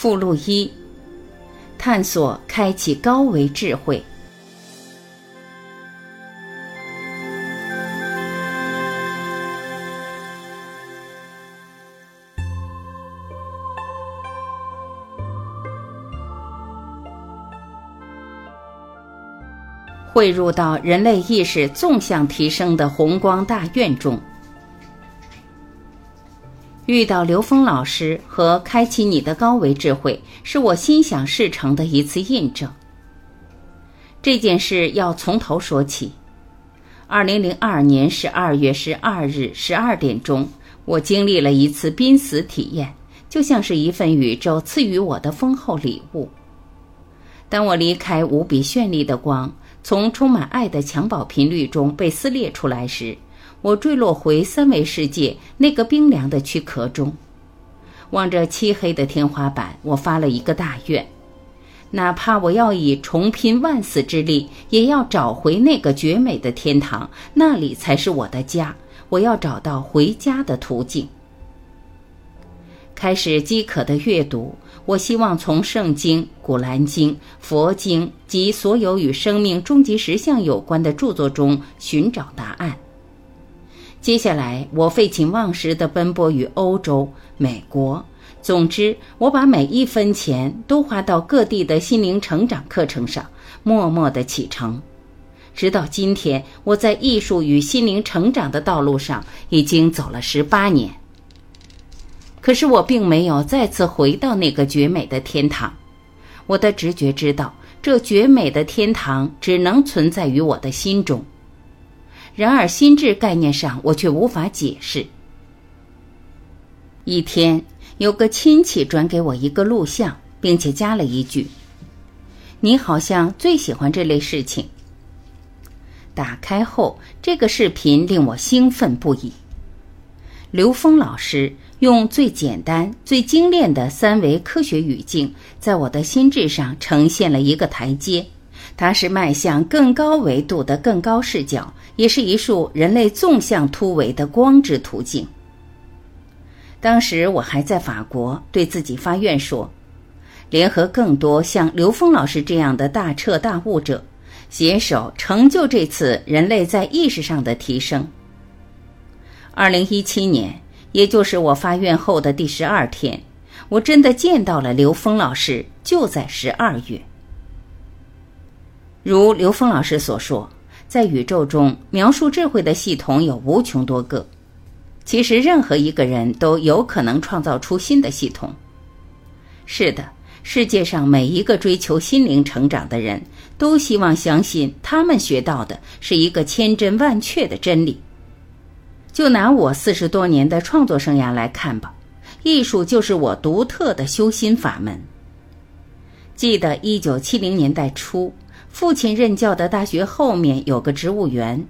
附录一：探索开启高维智慧。汇入到人类意识纵向提升的宏光大愿中。遇到刘峰老师和开启你的高维智慧，是我心想事成的一次印证。这件事要从头说起。二零零二年十二月十二日十二点钟，我经历了一次濒死体验，就像是一份宇宙赐予我的丰厚礼物。当我离开无比绚丽的光，从充满爱的襁褓频率中被撕裂出来时，我坠落回三维世界那个冰凉的躯壳中，望着漆黑的天花板，我发了一个大愿：哪怕我要以重拼万死之力，也要找回那个绝美的天堂，那里才是我的家。我要找到回家的途径。开始饥渴的阅读，我希望从圣经、古兰经、佛经及所有与生命终极实相有关的著作中寻找答案。接下来，我废寝忘食地奔波于欧洲、美国，总之，我把每一分钱都花到各地的心灵成长课程上，默默地启程。直到今天，我在艺术与心灵成长的道路上已经走了十八年。可是，我并没有再次回到那个绝美的天堂。我的直觉知道，这绝美的天堂只能存在于我的心中。然而，心智概念上，我却无法解释。一天，有个亲戚转给我一个录像，并且加了一句：“你好像最喜欢这类事情。”打开后，这个视频令我兴奋不已。刘峰老师用最简单、最精炼的三维科学语境，在我的心智上呈现了一个台阶。它是迈向更高维度的更高视角，也是一束人类纵向突围的光之途径。当时我还在法国，对自己发愿说：联合更多像刘峰老师这样的大彻大悟者，携手成就这次人类在意识上的提升。二零一七年，也就是我发愿后的第十二天，我真的见到了刘峰老师，就在十二月。如刘峰老师所说，在宇宙中描述智慧的系统有无穷多个。其实，任何一个人都有可能创造出新的系统。是的，世界上每一个追求心灵成长的人都希望相信他们学到的是一个千真万确的真理。就拿我四十多年的创作生涯来看吧，艺术就是我独特的修心法门。记得一九七零年代初。父亲任教的大学后面有个植物园，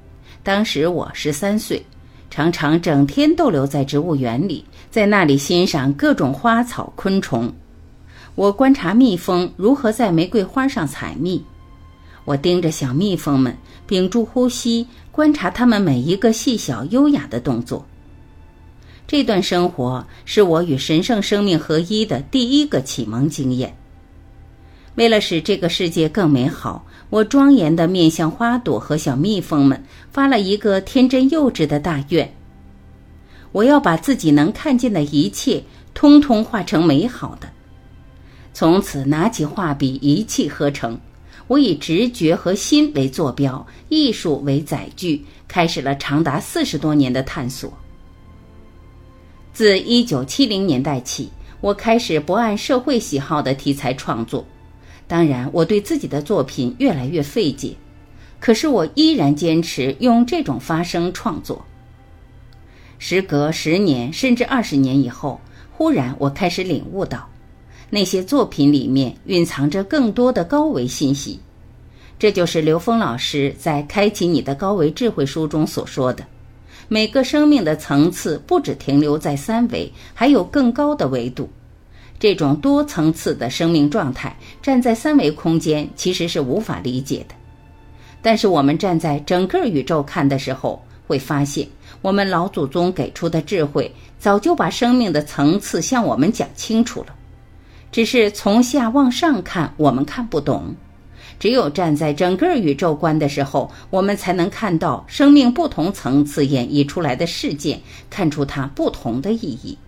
当时我十三岁，常常整天逗留在植物园里，在那里欣赏各种花草昆虫。我观察蜜蜂如何在玫瑰花上采蜜，我盯着小蜜蜂们，屏住呼吸，观察它们每一个细小优雅的动作。这段生活是我与神圣生命合一的第一个启蒙经验。为了使这个世界更美好，我庄严地面向花朵和小蜜蜂们发了一个天真幼稚的大愿：我要把自己能看见的一切，通通化成美好的。从此，拿起画笔，一气呵成。我以直觉和心为坐标，艺术为载具，开始了长达四十多年的探索。自一九七零年代起，我开始不按社会喜好的题材创作。当然，我对自己的作品越来越费解，可是我依然坚持用这种发声创作。时隔十年甚至二十年以后，忽然我开始领悟到，那些作品里面蕴藏着更多的高维信息。这就是刘峰老师在《开启你的高维智慧》书中所说的：每个生命的层次不只停留在三维，还有更高的维度。这种多层次的生命状态，站在三维空间其实是无法理解的。但是我们站在整个宇宙看的时候，会发现我们老祖宗给出的智慧，早就把生命的层次向我们讲清楚了。只是从下往上看，我们看不懂。只有站在整个宇宙观的时候，我们才能看到生命不同层次演绎出来的事件，看出它不同的意义。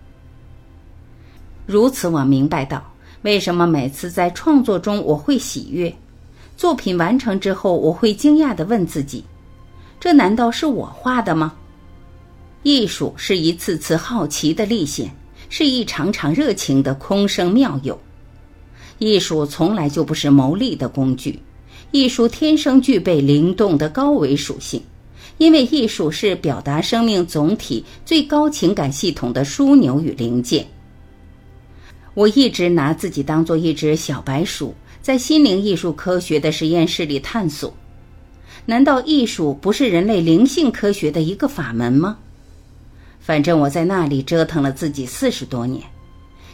如此，我明白到为什么每次在创作中我会喜悦，作品完成之后我会惊讶地问自己：这难道是我画的吗？艺术是一次次好奇的历险，是一场场热情的空生妙有。艺术从来就不是牟利的工具，艺术天生具备灵动的高维属性，因为艺术是表达生命总体最高情感系统的枢纽与零件。我一直拿自己当做一只小白鼠，在心灵艺术科学的实验室里探索。难道艺术不是人类灵性科学的一个法门吗？反正我在那里折腾了自己四十多年。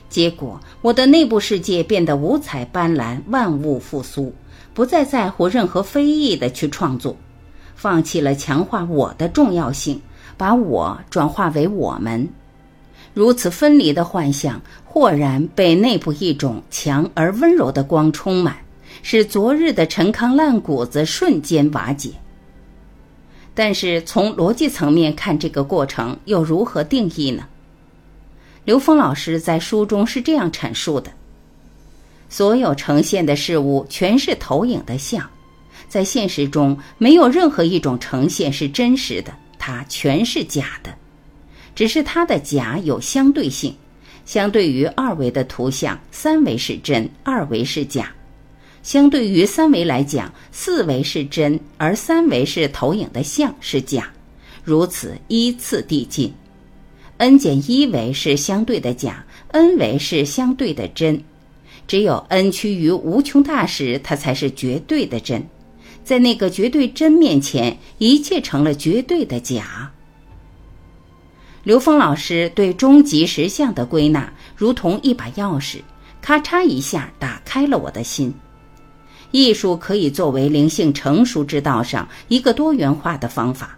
结果，我的内部世界变得五彩斑斓，万物复苏，不再在乎任何非议的去创作，放弃了强化我的重要性，把我转化为我们。如此分离的幻象，豁然被内部一种强而温柔的光充满，使昨日的陈糠烂谷子瞬间瓦解。但是，从逻辑层面看，这个过程又如何定义呢？刘峰老师在书中是这样阐述的：所有呈现的事物全是投影的像，在现实中没有任何一种呈现是真实的，它全是假的。只是它的假有相对性，相对于二维的图像，三维是真，二维是假；相对于三维来讲，四维是真，而三维是投影的像是假。如此依次递进。n 减一维是相对的假，n 维是相对的真，只有 n 趋于无穷大时，它才是绝对的真。在那个绝对真面前，一切成了绝对的假。刘峰老师对终极实相的归纳，如同一把钥匙，咔嚓一下打开了我的心。艺术可以作为灵性成熟之道上一个多元化的方法。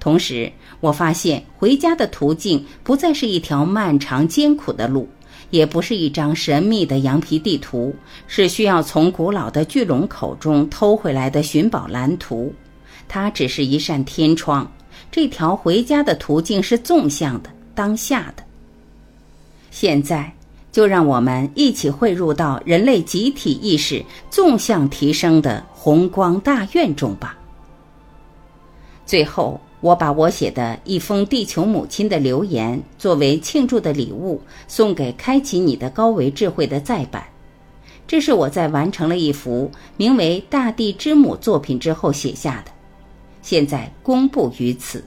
同时，我发现回家的途径不再是一条漫长艰苦的路，也不是一张神秘的羊皮地图，是需要从古老的巨龙口中偷回来的寻宝蓝图。它只是一扇天窗，这条回家的途径是纵向的、当下的。现在，就让我们一起汇入到人类集体意识纵向提升的宏光大愿中吧。最后。我把我写的一封地球母亲的留言作为庆祝的礼物送给开启你的高维智慧的再版，这是我在完成了一幅名为《大地之母》作品之后写下的，现在公布于此。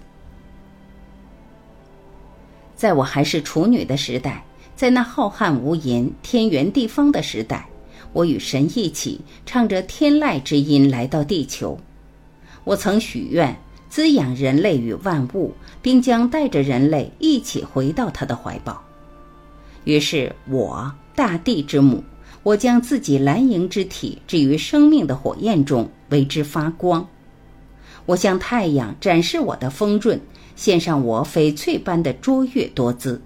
在我还是处女的时代，在那浩瀚无垠、天圆地方的时代，我与神一起唱着天籁之音来到地球，我曾许愿。滋养人类与万物，并将带着人类一起回到他的怀抱。于是，我大地之母，我将自己蓝莹之体置于生命的火焰中，为之发光。我向太阳展示我的丰润，献上我翡翠般的卓越多姿。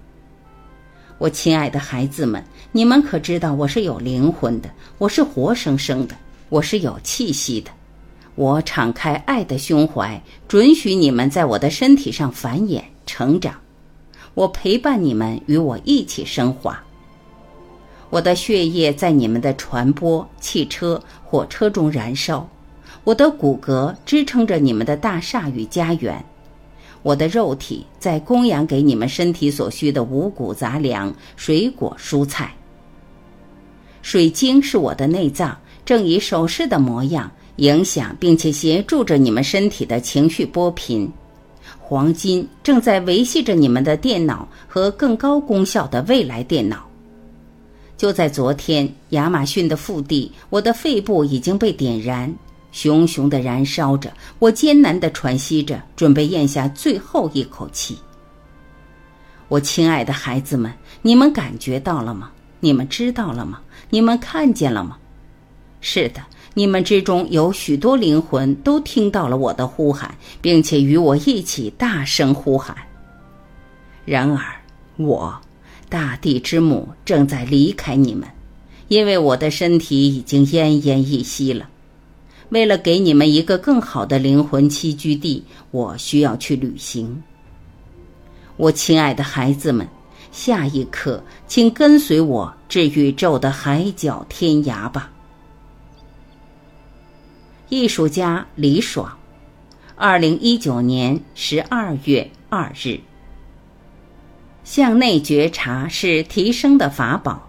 我亲爱的孩子们，你们可知道我是有灵魂的，我是活生生的，我是有气息的。我敞开爱的胸怀，准许你们在我的身体上繁衍成长。我陪伴你们，与我一起升华。我的血液在你们的传播、汽车、火车中燃烧。我的骨骼支撑着你们的大厦与家园。我的肉体在供养给你们身体所需的五谷杂粮、水果、蔬菜。水晶是我的内脏，正以手势的模样。影响并且协助着你们身体的情绪波频，黄金正在维系着你们的电脑和更高功效的未来电脑。就在昨天，亚马逊的腹地，我的肺部已经被点燃，熊熊的燃烧着，我艰难的喘息着，准备咽下最后一口气。我亲爱的孩子们，你们感觉到了吗？你们知道了吗？你们看见了吗？是的。你们之中有许多灵魂都听到了我的呼喊，并且与我一起大声呼喊。然而，我，大地之母正在离开你们，因为我的身体已经奄奄一息了。为了给你们一个更好的灵魂栖居地，我需要去旅行。我亲爱的孩子们，下一刻，请跟随我至宇宙的海角天涯吧。艺术家李爽，二零一九年十二月二日。向内觉察是提升的法宝。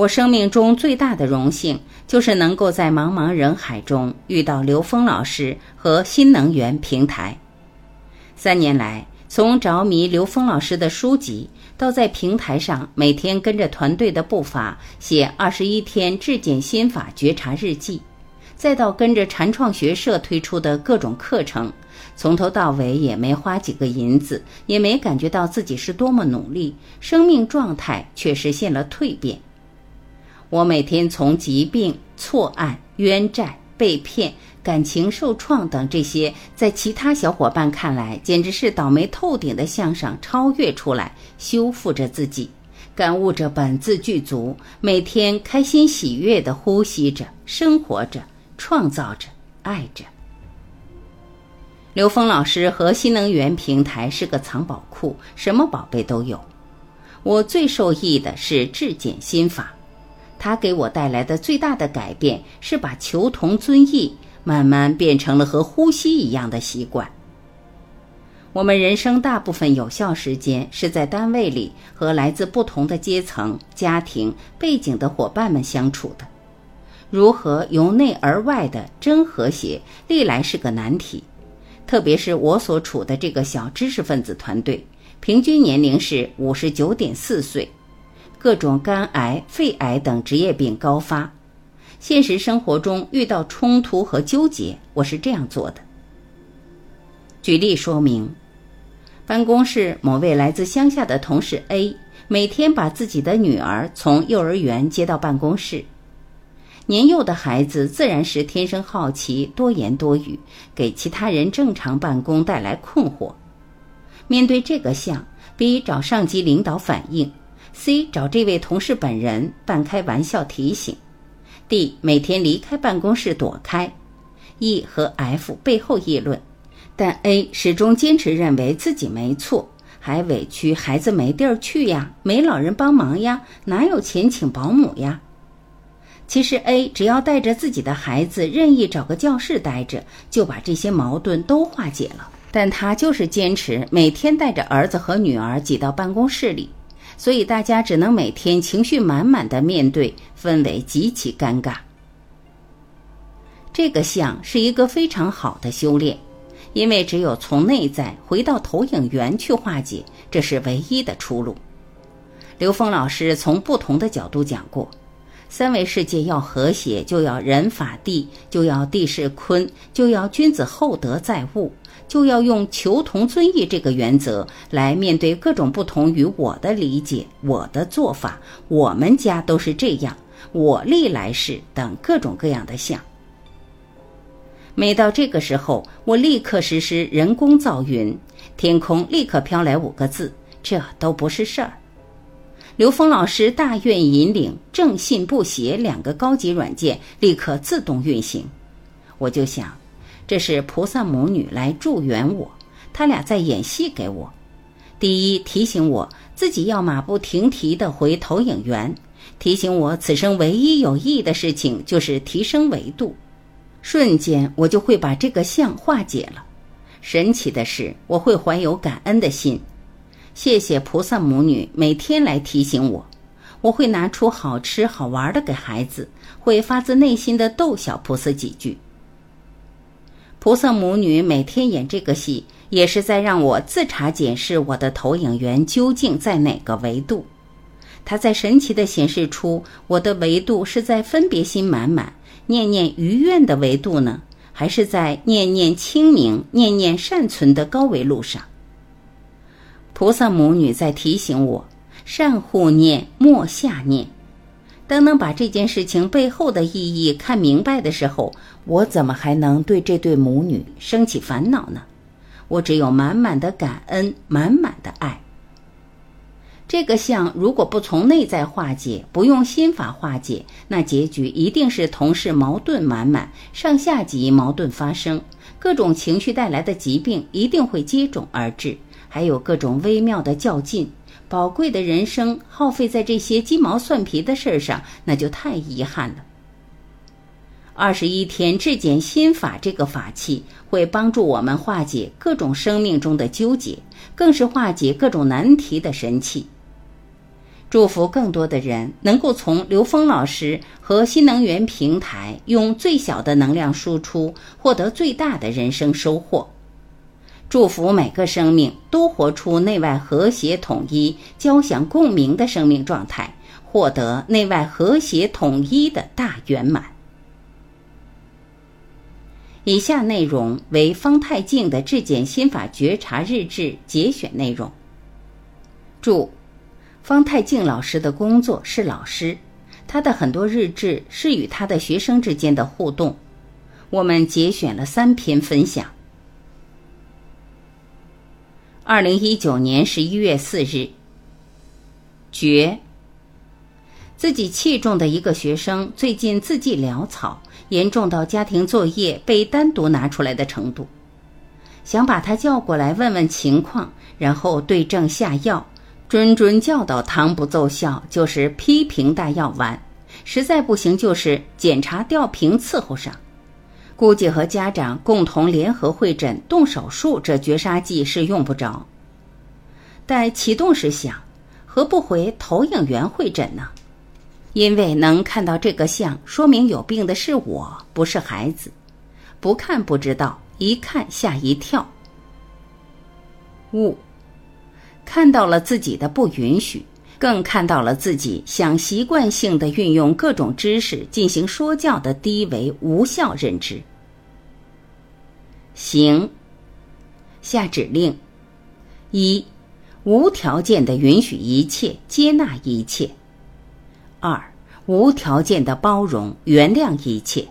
我生命中最大的荣幸，就是能够在茫茫人海中遇到刘峰老师和新能源平台。三年来，从着迷刘峰老师的书籍，到在平台上每天跟着团队的步伐写二十一天质检心法觉察日记。再到跟着禅创学社推出的各种课程，从头到尾也没花几个银子，也没感觉到自己是多么努力，生命状态却实现了蜕变。我每天从疾病、错案、冤债、被骗、感情受创等这些在其他小伙伴看来简直是倒霉透顶的项上超越出来，修复着自己，感悟着本自具足，每天开心喜悦地呼吸着，生活着。创造着，爱着。刘峰老师和新能源平台是个藏宝库，什么宝贝都有。我最受益的是质检心法，它给我带来的最大的改变是把求同尊异慢慢变成了和呼吸一样的习惯。我们人生大部分有效时间是在单位里和来自不同的阶层、家庭背景的伙伴们相处的。如何由内而外的真和谐，历来是个难题。特别是我所处的这个小知识分子团队，平均年龄是五十九点四岁，各种肝癌、肺癌等职业病高发。现实生活中遇到冲突和纠结，我是这样做的。举例说明：办公室某位来自乡下的同事 A，每天把自己的女儿从幼儿园接到办公室。年幼的孩子自然是天生好奇、多言多语，给其他人正常办公带来困惑。面对这个项，B 找上级领导反映，C 找这位同事本人半开玩笑提醒，D 每天离开办公室躲开，E 和 F 背后议论，但 A 始终坚持认为自己没错，还委屈孩子没地儿去呀，没老人帮忙呀，哪有钱请保姆呀？其实 A 只要带着自己的孩子任意找个教室待着，就把这些矛盾都化解了。但他就是坚持每天带着儿子和女儿挤到办公室里，所以大家只能每天情绪满满的面对，氛围极其尴尬。这个相是一个非常好的修炼，因为只有从内在回到投影源去化解，这是唯一的出路。刘峰老师从不同的角度讲过。三维世界要和谐，就要人法地，就要地势坤，就要君子厚德载物，就要用求同尊异这个原则来面对各种不同于我的理解、我的做法、我们家都是这样、我历来是等各种各样的像。每到这个时候，我立刻实施人工造云，天空立刻飘来五个字：这都不是事儿。刘峰老师大愿引领正信不邪两个高级软件立刻自动运行，我就想，这是菩萨母女来助缘我，他俩在演戏给我。第一提醒我自己要马不停蹄地回投影源，提醒我此生唯一有意义的事情就是提升维度。瞬间我就会把这个相化解了。神奇的是，我会怀有感恩的心。谢谢菩萨母女每天来提醒我，我会拿出好吃好玩的给孩子，会发自内心的逗小菩萨几句。菩萨母女每天演这个戏，也是在让我自查检视我的投影源究竟在哪个维度。它在神奇的显示出我的维度是在分别心满满、念念余愿的维度呢，还是在念念清明、念念善存的高维路上？菩萨母女在提醒我：善护念，莫下念。当能把这件事情背后的意义看明白的时候，我怎么还能对这对母女生起烦恼呢？我只有满满的感恩，满满的爱。这个相如果不从内在化解，不用心法化解，那结局一定是同事矛盾满满，上下级矛盾发生，各种情绪带来的疾病一定会接踵而至，还有各种微妙的较劲，宝贵的人生耗费在这些鸡毛蒜皮的事儿上，那就太遗憾了。二十一天质检心法这个法器，会帮助我们化解各种生命中的纠结，更是化解各种难题的神器。祝福更多的人能够从刘峰老师和新能源平台用最小的能量输出，获得最大的人生收获。祝福每个生命都活出内外和谐统一、交响共鸣的生命状态，获得内外和谐统一的大圆满。以下内容为方太静的质检心法觉察日志节选内容。注。方太静老师的工作是老师，他的很多日志是与他的学生之间的互动。我们节选了三篇分享。二零一九年十一月四日，绝。自己器重的一个学生最近字迹潦草，严重到家庭作业被单独拿出来的程度，想把他叫过来问问情况，然后对症下药。谆谆教导堂不奏效，就是批评大药丸；实在不行，就是检查吊瓶伺候上。估计和家长共同联合会诊动手术，这绝杀技是用不着。待启动时想，何不回投影员会诊呢？因为能看到这个像，说明有病的是我，不是孩子。不看不知道，一看吓一跳。悟。看到了自己的不允许，更看到了自己想习惯性的运用各种知识进行说教的低维无效认知。行，下指令：一，无条件的允许一切，接纳一切；二，无条件的包容原谅一切；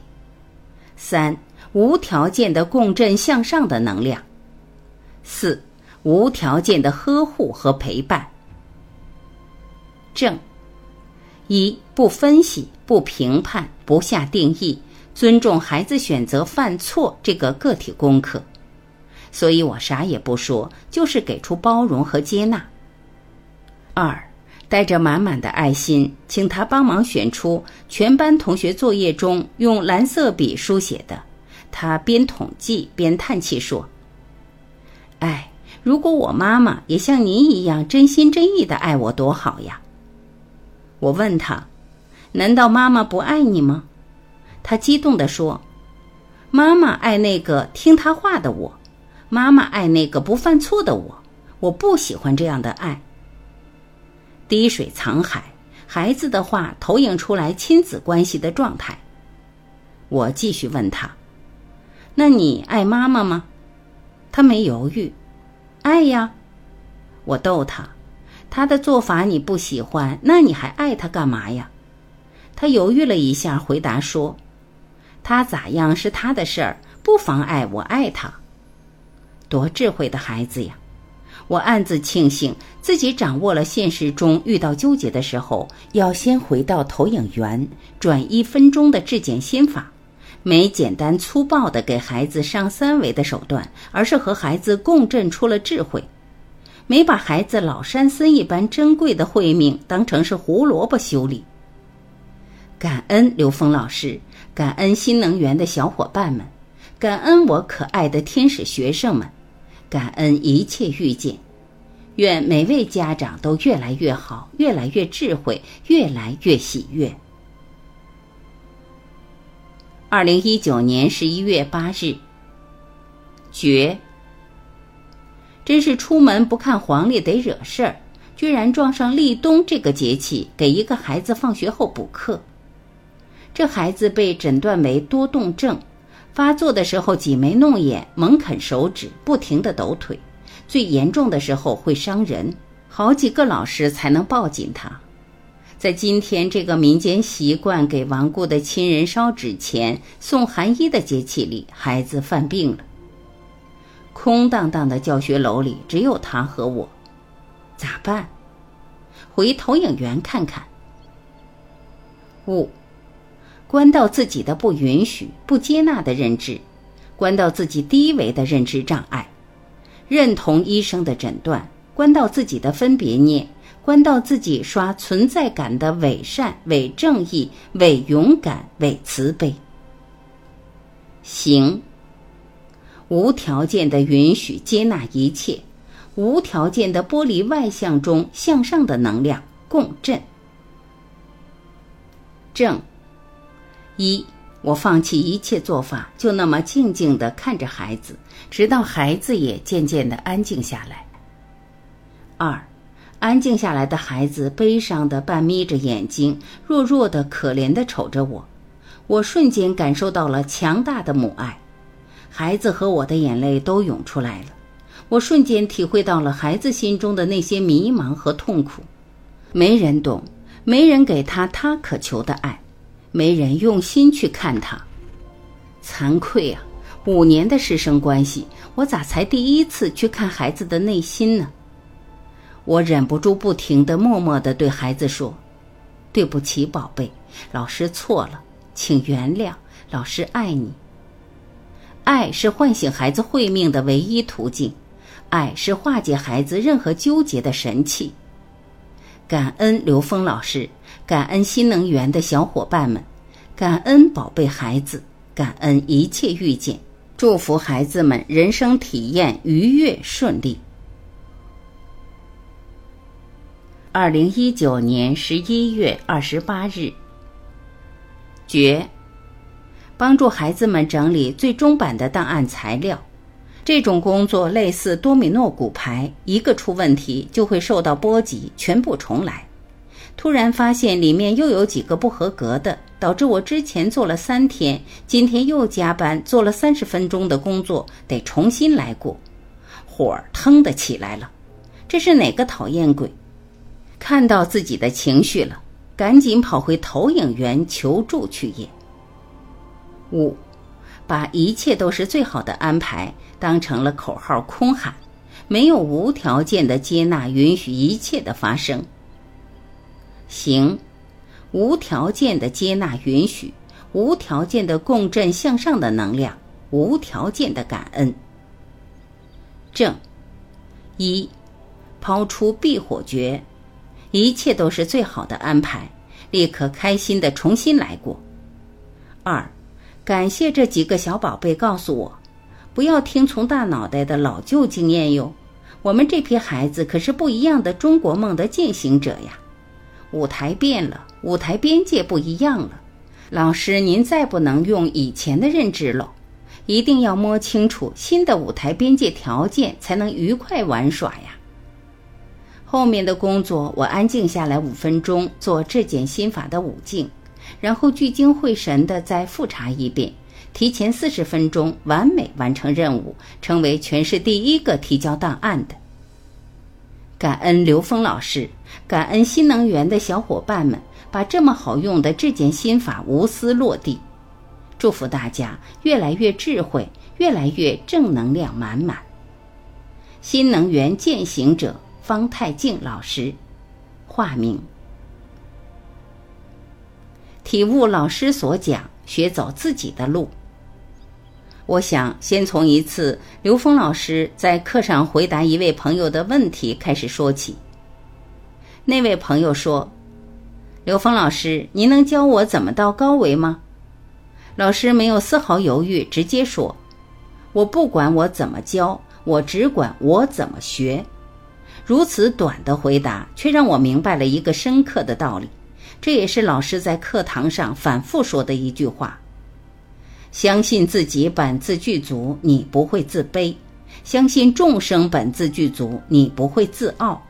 三，无条件的共振向上的能量；四。无条件的呵护和陪伴。正。一不分析、不评判、不下定义，尊重孩子选择犯错这个个体功课。所以我啥也不说，就是给出包容和接纳。二带着满满的爱心，请他帮忙选出全班同学作业中用蓝色笔书写的。他边统计边叹气说：“哎。”如果我妈妈也像您一样真心真意的爱我，多好呀！我问他：“难道妈妈不爱你吗？”他激动地说：“妈妈爱那个听她话的我，妈妈爱那个不犯错的我。我不喜欢这样的爱。”滴水藏海，孩子的话投影出来亲子关系的状态。我继续问他：“那你爱妈妈吗？”他没犹豫。爱呀，我逗他，他的做法你不喜欢，那你还爱他干嘛呀？他犹豫了一下，回答说：“他咋样是他的事儿，不妨碍我爱他。”多智慧的孩子呀！我暗自庆幸自己掌握了现实中遇到纠结的时候，要先回到投影源，转一分钟的质检心法。没简单粗暴的给孩子上三维的手段，而是和孩子共振出了智慧；没把孩子老山参一般珍贵的慧命当成是胡萝卜修理。感恩刘峰老师，感恩新能源的小伙伴们，感恩我可爱的天使学生们，感恩一切遇见。愿每位家长都越来越好，越来越智慧，越来越喜悦。二零一九年十一月八日，绝！真是出门不看黄历得惹事儿，居然撞上立冬这个节气，给一个孩子放学后补课。这孩子被诊断为多动症，发作的时候挤眉弄眼、猛啃手指、不停地抖腿，最严重的时候会伤人，好几个老师才能抱紧他。在今天这个民间习惯给亡故的亲人烧纸钱、送寒衣的节气里，孩子犯病了。空荡荡的教学楼里只有他和我，咋办？回投影源看看。五，关到自己的不允许、不接纳的认知，关到自己低维的认知障碍，认同医生的诊断，关到自己的分别念，关到自己刷存在感的伪善、伪正义、伪勇敢、伪慈悲。行，无条件的允许、接纳一切。无条件的剥离外向中向上的能量共振。正一，我放弃一切做法，就那么静静的看着孩子，直到孩子也渐渐的安静下来。二，安静下来的孩子悲伤的半眯着眼睛，弱弱的可怜的瞅着我，我瞬间感受到了强大的母爱，孩子和我的眼泪都涌出来了。我瞬间体会到了孩子心中的那些迷茫和痛苦，没人懂，没人给他他渴求的爱，没人用心去看他，惭愧啊！五年的师生关系，我咋才第一次去看孩子的内心呢？我忍不住不停的默默的对孩子说：“对不起，宝贝，老师错了，请原谅，老师爱你。爱是唤醒孩子慧命的唯一途径。”爱是化解孩子任何纠结的神器。感恩刘峰老师，感恩新能源的小伙伴们，感恩宝贝孩子，感恩一切遇见，祝福孩子们人生体验愉悦顺利。二零一九年十一月二十八日，绝，帮助孩子们整理最终版的档案材料。这种工作类似多米诺骨牌，一个出问题就会受到波及，全部重来。突然发现里面又有几个不合格的，导致我之前做了三天，今天又加班做了三十分钟的工作，得重新来过，火儿腾的起来了。这是哪个讨厌鬼？看到自己的情绪了，赶紧跑回投影源求助去也。五，把一切都是最好的安排。当成了口号空喊，没有无条件的接纳，允许一切的发生。行，无条件的接纳，允许，无条件的共振向上的能量，无条件的感恩。正，一，抛出避火诀，一切都是最好的安排，立刻开心的重新来过。二，感谢这几个小宝贝告诉我。不要听从大脑袋的老旧经验哟，我们这批孩子可是不一样的中国梦的践行者呀！舞台变了，舞台边界不一样了。老师，您再不能用以前的认知了，一定要摸清楚新的舞台边界条件，才能愉快玩耍呀。后面的工作，我安静下来五分钟，做质检心法的五境，然后聚精会神的再复查一遍。提前四十分钟完美完成任务，成为全市第一个提交档案的。感恩刘峰老师，感恩新能源的小伙伴们，把这么好用的质检心法无私落地。祝福大家越来越智慧，越来越正能量满满。新能源践行者方太静老师，化名。体悟老师所讲，学走自己的路。我想先从一次刘峰老师在课上回答一位朋友的问题开始说起。那位朋友说：“刘峰老师，您能教我怎么到高维吗？”老师没有丝毫犹豫，直接说：“我不管我怎么教，我只管我怎么学。”如此短的回答，却让我明白了一个深刻的道理。这也是老师在课堂上反复说的一句话。相信自己本自具足，你不会自卑；相信众生本自具足，你不会自傲。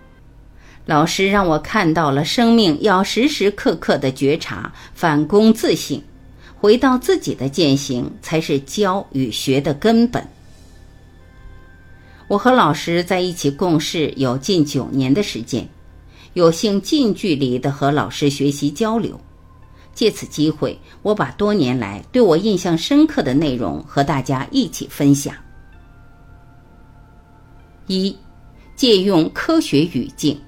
老师让我看到了生命要时时刻刻的觉察，反躬自省，回到自己的践行，才是教与学的根本。我和老师在一起共事有近九年的时间，有幸近距离的和老师学习交流。借此机会，我把多年来对我印象深刻的内容和大家一起分享。一，借用科学语境，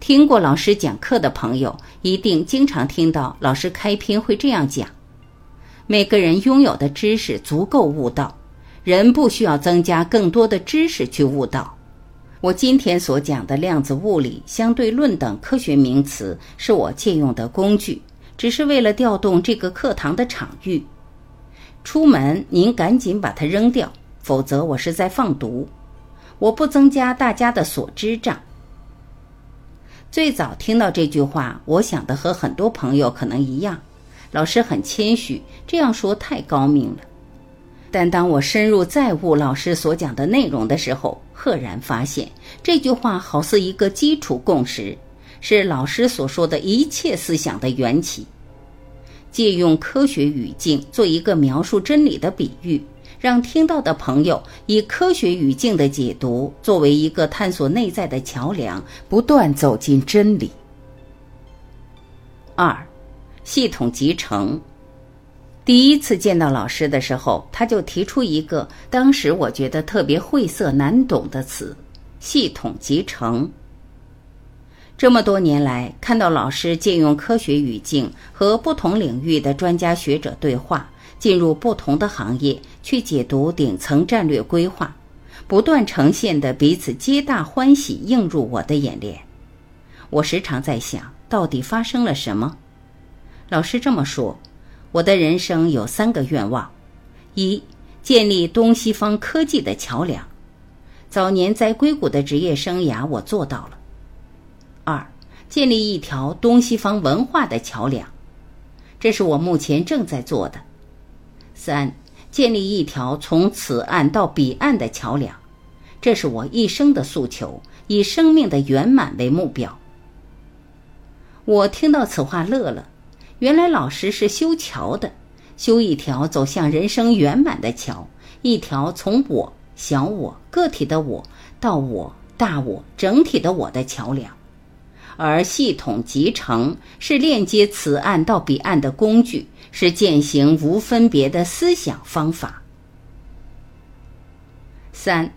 听过老师讲课的朋友，一定经常听到老师开篇会这样讲：每个人拥有的知识足够悟道，人不需要增加更多的知识去悟道。我今天所讲的量子物理、相对论等科学名词，是我借用的工具，只是为了调动这个课堂的场域。出门您赶紧把它扔掉，否则我是在放毒。我不增加大家的所知障。最早听到这句话，我想的和很多朋友可能一样，老师很谦虚，这样说太高明了。但当我深入再悟老师所讲的内容的时候，赫然发现这句话好似一个基础共识，是老师所说的一切思想的缘起。借用科学语境做一个描述真理的比喻，让听到的朋友以科学语境的解读作为一个探索内在的桥梁，不断走进真理。二，系统集成。第一次见到老师的时候，他就提出一个当时我觉得特别晦涩难懂的词——系统集成。这么多年来，看到老师借用科学语境和不同领域的专家学者对话，进入不同的行业去解读顶层战略规划，不断呈现的彼此皆大欢喜映入我的眼帘。我时常在想，到底发生了什么？老师这么说。我的人生有三个愿望：一、建立东西方科技的桥梁。早年在硅谷的职业生涯，我做到了；建立一条东西方文化的桥梁，这是我目前正在做的；三、建立一条从此岸到彼岸的桥梁，这是我一生的诉求，以生命的圆满为目标。我听到此话乐了。原来老师是修桥的，修一条走向人生圆满的桥，一条从我、小我、个体的我到我、大我、整体的我的桥梁。而系统集成是链接此岸到彼岸的工具，是践行无分别的思想方法。三，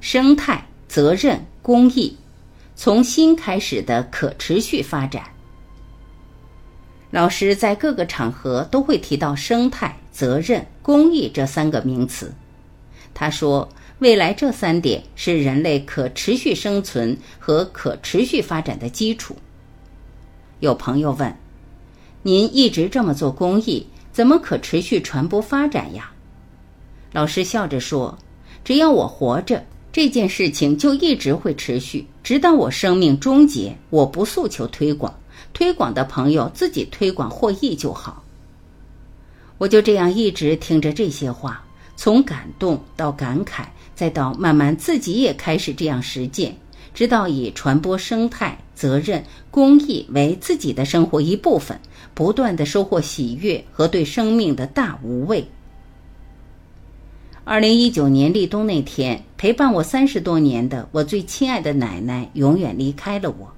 生态、责任、公益，从新开始的可持续发展。老师在各个场合都会提到生态、责任、公益这三个名词。他说，未来这三点是人类可持续生存和可持续发展的基础。有朋友问：“您一直这么做公益，怎么可持续传播发展呀？”老师笑着说：“只要我活着，这件事情就一直会持续，直到我生命终结。我不诉求推广。”推广的朋友自己推广获益就好。我就这样一直听着这些话，从感动到感慨，再到慢慢自己也开始这样实践，直到以传播生态、责任、公益为自己的生活一部分，不断的收获喜悦和对生命的大无畏。二零一九年立冬那天，陪伴我三十多年的我最亲爱的奶奶永远离开了我。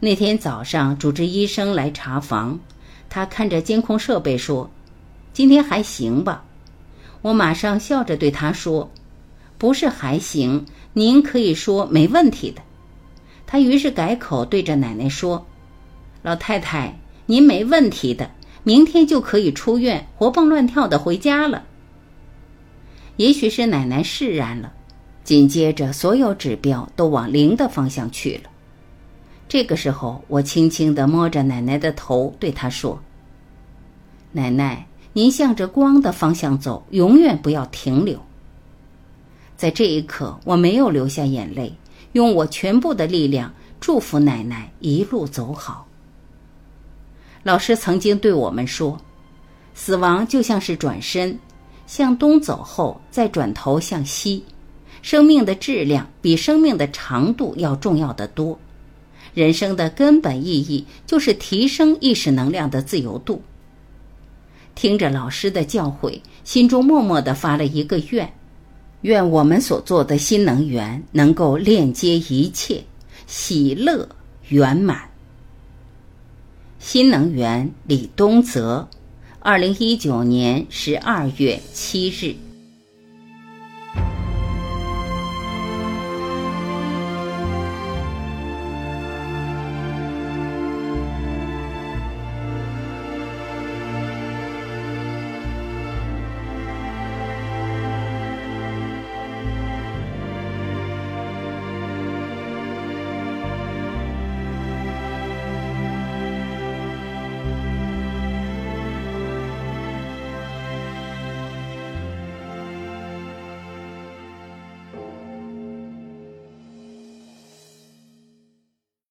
那天早上，主治医生来查房，他看着监控设备说：“今天还行吧？”我马上笑着对他说：“不是还行，您可以说没问题的。”他于是改口对着奶奶说：“老太太，您没问题的，明天就可以出院，活蹦乱跳的回家了。”也许是奶奶释然了，紧接着所有指标都往零的方向去了。这个时候，我轻轻地摸着奶奶的头，对她说：“奶奶，您向着光的方向走，永远不要停留。”在这一刻，我没有流下眼泪，用我全部的力量祝福奶奶一路走好。老师曾经对我们说：“死亡就像是转身，向东走后再转头向西，生命的质量比生命的长度要重要的多。”人生的根本意义就是提升意识能量的自由度。听着老师的教诲，心中默默的发了一个愿：愿我们所做的新能源能够链接一切，喜乐圆满。新能源李东泽，二零一九年十二月七日。